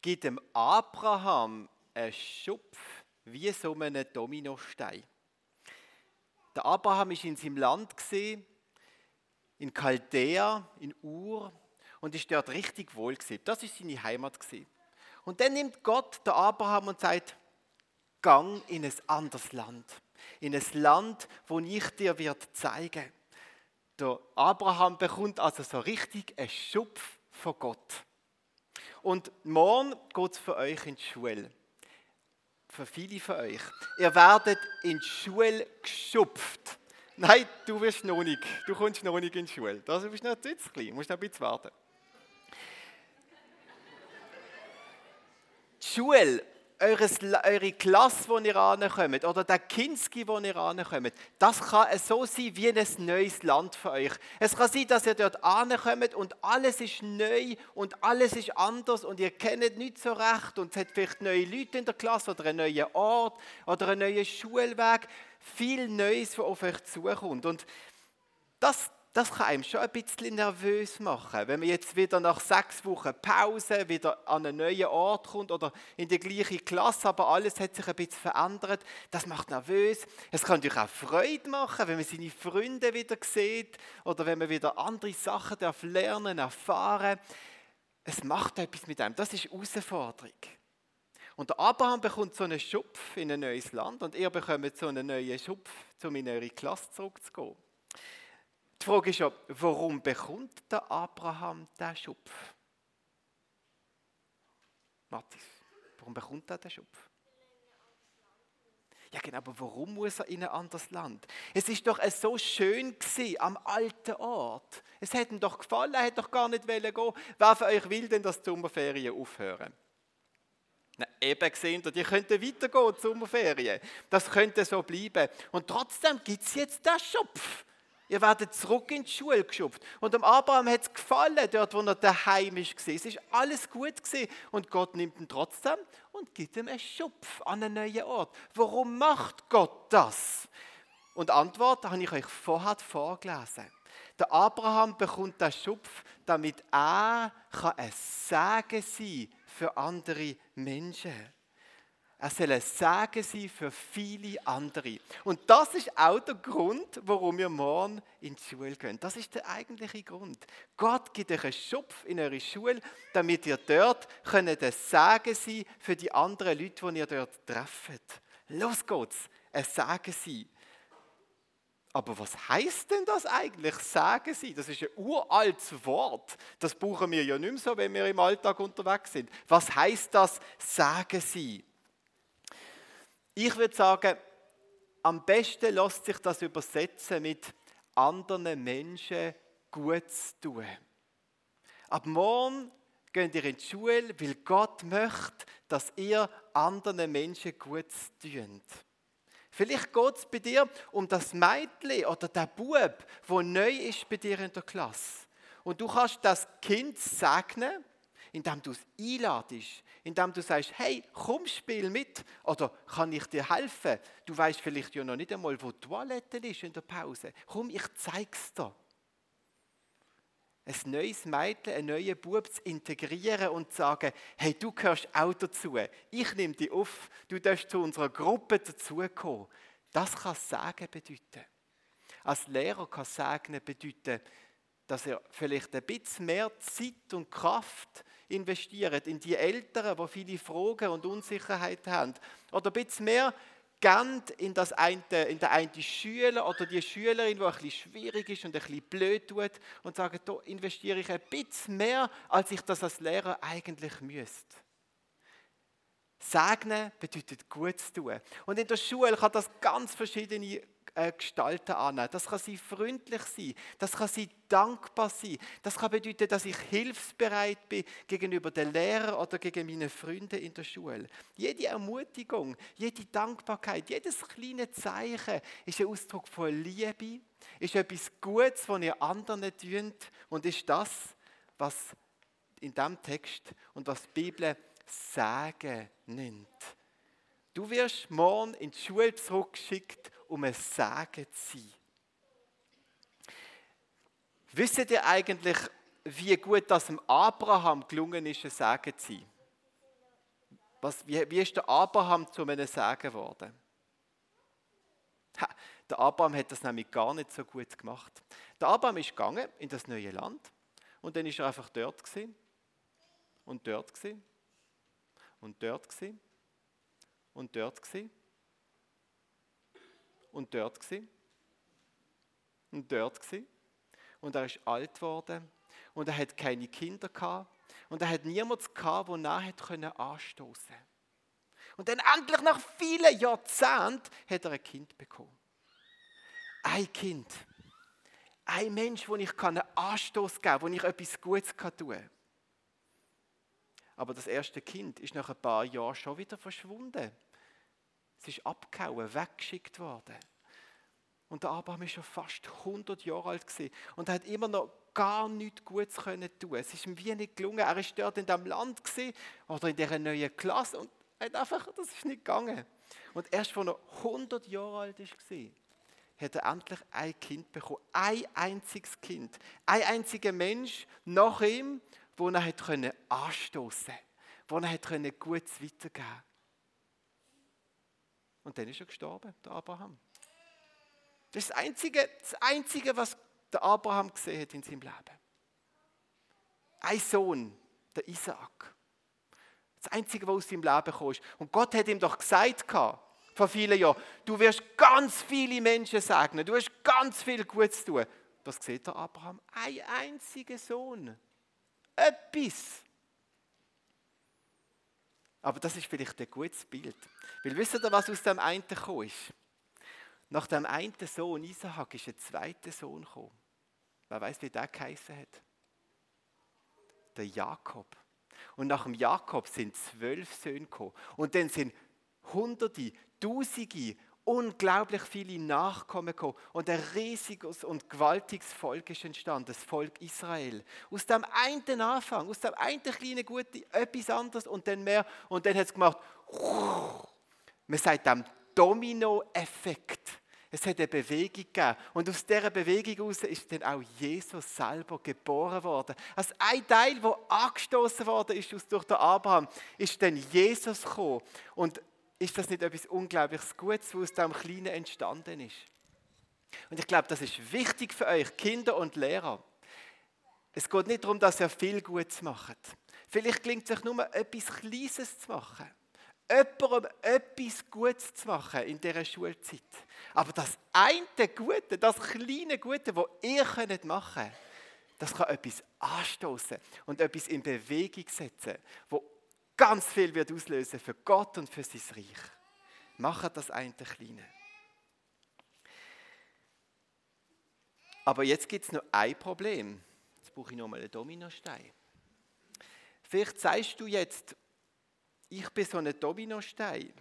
gibt dem Abraham einen Schupf wie so einen Dominostein. Der Abraham ist in seinem Land gesehen, in Chaldea, in Ur und ist dort richtig wohl gesehen. Das ist seine Heimat gesehen. Und dann nimmt Gott der Abraham und sagt: Gang in ein anderes Land, in ein Land, wo ich dir wird zeigen. Der Abraham bekommt also so richtig einen Schupf von Gott. Und morgen geht es für euch in die Schule. Für viele von euch. Ihr werdet in die Schule geschupft. Nein, du wirst noch nicht. Du kommst noch nicht in die Schule. Das bist noch zu klein. Du musst noch ein bisschen warten. Die Schule eures, eure Klasse, wo ihr ankommt, oder der Kinski, wo ihr ankommt, das kann so sein wie ein neues Land für euch. Es kann sein, dass ihr dort ankommt und alles ist neu und alles ist anders und ihr kennt nicht so recht und es hat vielleicht neue Leute in der Klasse oder einen neuen Ort oder einen neuen Schulweg. Viel Neues, was auf euch zukommt. Und das, das kann einem schon ein bisschen nervös machen, wenn man jetzt wieder nach sechs Wochen Pause wieder an einen neuen Ort kommt oder in die gleiche Klasse, aber alles hat sich ein bisschen verändert. Das macht nervös. Es kann natürlich auch Freude machen, wenn man seine Freunde wieder sieht oder wenn man wieder andere Sachen darf lernen, erfahren. Es macht etwas mit einem. Das ist Herausforderung. Und der Abraham bekommt so einen Schupf in ein neues Land und ihr bekommt so einen neuen Schupf, um in eure Klasse zurückzugehen. Die Frage ist ja, warum bekommt der Abraham den Schupf? Mathis, warum bekommt er den Schupf? Ja, genau, aber warum muss er in ein anderes Land? Es ist doch so schön gewesen, am alten Ort. Es hätte ihm doch gefallen, er hätte doch gar nicht gehen wollen. Wer von euch will denn, dass die Sommerferien aufhören? Na, eben gesehen, die könnten weitergehen, die Sommerferien. Das könnte so bleiben. Und trotzdem gibt es jetzt den Schupf. Ihr werdet zurück in die Schule geschupft. Und dem Abraham hat es gefallen, dort, wo er daheim ist. Es ist alles gut gewesen. Und Gott nimmt ihn trotzdem und gibt ihm einen Schupf an einen neuen Ort. Warum macht Gott das? Und die Antwort habe ich euch vorher vorgelesen. Der Abraham bekommt den Schupf, damit er ein Segen sein für andere Menschen. Er soll ein Segen sein für viele andere. Und das ist auch der Grund, warum wir morgen in die Schule gehen. Das ist der eigentliche Grund. Gott gibt euch einen Schupf in eure Schule, damit ihr dort ein Segen sein für die anderen Leute, die ihr dort trefft. Los geht's, ein Segen sein. Aber was heißt denn das eigentlich, Sagen sein? Das ist ein uraltes Wort. Das brauchen wir ja nicht mehr so, wenn wir im Alltag unterwegs sind. Was heißt das, Sagen sein? Ich würde sagen, am besten lässt sich das übersetzen mit anderen Menschen gut zu tun. Ab morgen geht ihr in die Schule, weil Gott möchte, dass ihr anderen Menschen gut tut. Vielleicht geht es bei dir um das Mädchen oder der Bub, wo neu ist bei dir in der Klasse. Und du kannst das Kind segnen indem du es einladest, indem du sagst, hey, komm, spiel mit oder kann ich dir helfen? Du weißt vielleicht ja noch nicht einmal, wo die Toilette ist in der Pause. Komm, ich zeig's dir. Ein neues Mädchen, einen neuen Bub zu integrieren und zu sagen, hey, du gehörst auch dazu. Ich nehme dich auf, du darfst zu unserer Gruppe dazukommen. Das kann Sagen bedeuten. Als Lehrer kann Sagen bedeuten, dass er vielleicht ein bisschen mehr Zeit und Kraft investiert in die Eltern, die viele Fragen und Unsicherheiten haben. Oder ein bisschen mehr Geld in, das eine, in der einen Schüler oder die Schülerin, die bisschen schwierig ist und bisschen blöd tut und sagen, da investiere ich ein bisschen mehr, als ich das als Lehrer eigentlich müsste. Segnen bedeutet gut zu tun. Und in der Schule kann das ganz verschiedene äh, Gestalten annehmen. Das kann sein freundlich sein, das kann sein dankbar sein, das kann bedeuten, dass ich hilfsbereit bin gegenüber den Lehrern oder gegen meine Freunde in der Schule. Jede Ermutigung, jede Dankbarkeit, jedes kleine Zeichen ist ein Ausdruck von Liebe, ist etwas Gutes, was ihr anderen tut und ist das, was in diesem Text und was die Bibel Sagen nennt. Du wirst morgen in die Schule zurückgeschickt um ein Sagen zu sein. Wisst ihr eigentlich, wie gut das dem Abraham gelungen ist, ein Sagen zu sein? Was, wie, wie ist der Abraham zu einem Sagen geworden? Ha, der Abraham hat das nämlich gar nicht so gut gemacht. Der Abraham ist gegangen in das neue Land und dann ist er einfach dort gewesen und dort gewesen und dort gewesen und dort gewesen und dort gewesen und dort gewesen und er ist alt geworden und er hat keine Kinder gehabt und er hat niemanden gehabt, der nahe können anstoßen. Und dann endlich nach vielen Jahrzehnten hat er ein Kind bekommen. Ein Kind. Ein Mensch, wo ich einen Anstoß geben kann, wo ich etwas Gutes tun kann. Aber das erste Kind ist nach ein paar Jahren schon wieder verschwunden. Es ist abgehauen, weggeschickt worden. Und der Abraham ist schon fast 100 Jahre alt gewesen und hat immer noch gar nichts Gutes können tun. Es ist ihm wie nicht gelungen. Er ist dort in diesem Land gewesen, oder in dieser neuen Klasse und hat einfach, das ist nicht gegangen. Und erst, als er 100 Jahre alt war, hat er endlich ein Kind bekommen. Ein einziges Kind. Ein einziger Mensch nach ihm, wo er hat können anstoßen, wo er hat können Gutes weitergeben. Und dann ist er gestorben, der Abraham. Das ist das Einzige, das Einzige, was der Abraham gesehen hat in seinem Leben. Ein Sohn, der Isaak. Das Einzige, was aus seinem Leben kam. Und Gott hat ihm doch gesagt, vor vielen Jahren, du wirst ganz viele Menschen segnen, du wirst ganz viel Gutes tun. Was sieht der Abraham? Ein einziger Sohn. Etwas. Aber das ist vielleicht ein gutes Bild. Weil wisst ihr, was aus dem einen gekommen ist? Nach dem einen Sohn Isaac ist ein zweiter Sohn gekommen. Wer weiß, wie der geheißen hat? Der Jakob. Und nach dem Jakob sind zwölf Söhne gekommen. Und dann sind Hunderte, Tausende, unglaublich viele Nachkommen gekommen. Und ein riesiges und gewaltiges Volk ist entstanden, das Volk Israel. Aus dem einen Anfang, aus dem einen kleinen Guten, etwas anderes und dann mehr. Und dann hat es gemacht, man sagt dem Domino-Effekt. Es hat eine Bewegung gegeben. Und aus dieser Bewegung heraus ist dann auch Jesus selber geboren worden. Als ein Teil, der angestoßen worden ist durch den Abraham, ist dann Jesus gekommen. Und ist das nicht etwas Unglaubliches Gutes, was aus diesem Kleinen entstanden ist? Und ich glaube, das ist wichtig für euch, Kinder und Lehrer. Es geht nicht darum, dass ihr viel Gutes macht. Vielleicht klingt es euch nur, etwas Kleines zu machen jemandem etwas Gutes zu machen in dieser Schulzeit. Aber das eine Gute, das kleine Gute, das ihr machen könnt, das kann etwas anstoßen und etwas in Bewegung setzen, wo ganz viel wird auslösen für Gott und für sein Reich. Macht das eine Kleine. Aber jetzt gibt es noch ein Problem. Jetzt brauche ich noch mal einen Dominostein. Vielleicht sagst du jetzt, ich bin so ein Dominostein.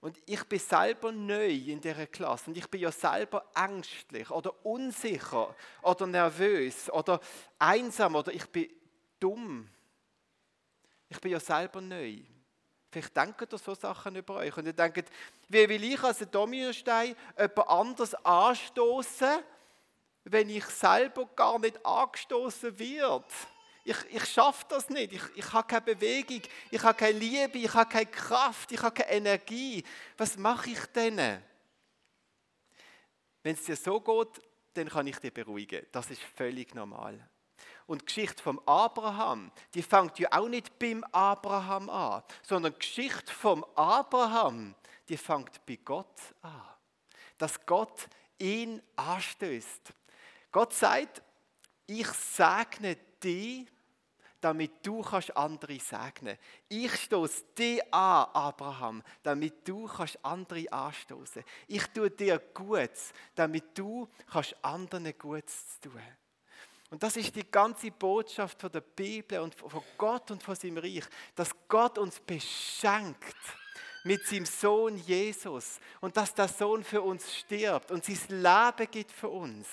Und ich bin selber neu in dieser Klasse und ich bin ja selber ängstlich oder unsicher oder nervös oder einsam oder ich bin dumm. Ich bin ja selber neu. Vielleicht denkt ihr so Sachen über euch und ihr denkt, wie will ich als ein Dominostein jemand anders anstoßen, wenn ich selber gar nicht angestoßen werde? ich, ich schaffe das nicht. Ich, ich habe keine Bewegung, ich habe keine Liebe, ich habe keine Kraft, ich habe keine Energie. Was mache ich denn? Wenn es dir so geht, dann kann ich dich beruhigen. Das ist völlig normal. Und die Geschichte vom Abraham, die fängt ja auch nicht beim Abraham an, sondern die Geschichte vom Abraham, die fängt bei Gott an. Dass Gott ihn anstößt. Gott sagt, ich segne dich, damit du kannst andere segnen. Ich stoße dich an, Abraham, damit du kannst andere anstoßen. Ich tue dir Gutes, damit du kannst anderen Gutes tun. Und das ist die ganze Botschaft von der Bibel und von Gott und von seinem Reich, dass Gott uns beschenkt mit seinem Sohn Jesus und dass der Sohn für uns stirbt und sein Leben gibt für uns.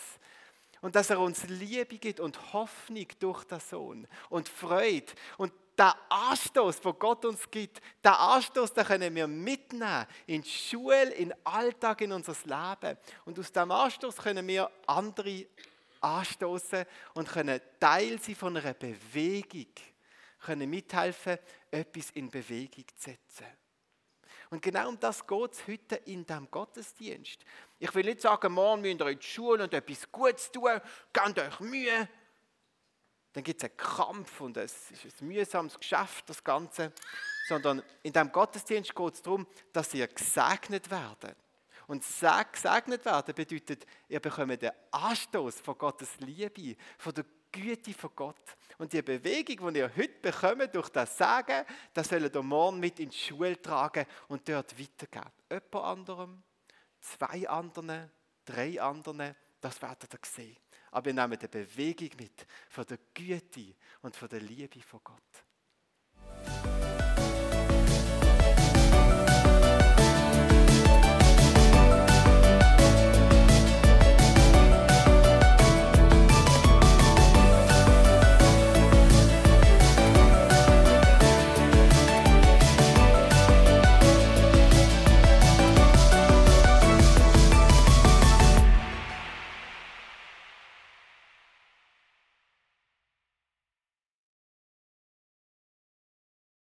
Und dass er uns Liebe gibt und Hoffnung durch den Sohn und Freude. Und der Anstoß, wo Gott uns gibt, der Anstoß, den können wir mitnehmen in die Schule, in den Alltag, in unser Leben. Und aus diesem Anstoß können wir andere anstoßen und können Teil sein von einer Bewegung. können mithelfen, etwas in Bewegung zu setzen. Und genau um das geht es heute in diesem Gottesdienst. Ich will nicht sagen, morgen müsst ihr in die Schule und etwas Gutes tun, gebt euch Mühe. Dann gibt es einen Kampf und es ist ein mühsames Geschäft, das Ganze. Sondern in diesem Gottesdienst geht es darum, dass ihr gesegnet werdet. Und gesegnet werden bedeutet, ihr bekommt den Anstoß von Gottes Liebe, von der Güte von Gott. Und die Bewegung, die ihr heute bekommt durch das Sagen, das sollt ihr morgen mit in die Schule tragen und dort weitergeben. Jemand anderem, zwei anderen, drei anderen, das werdet ihr sehen. Aber wir nehmen die Bewegung mit von der Güte und von der Liebe von Gott.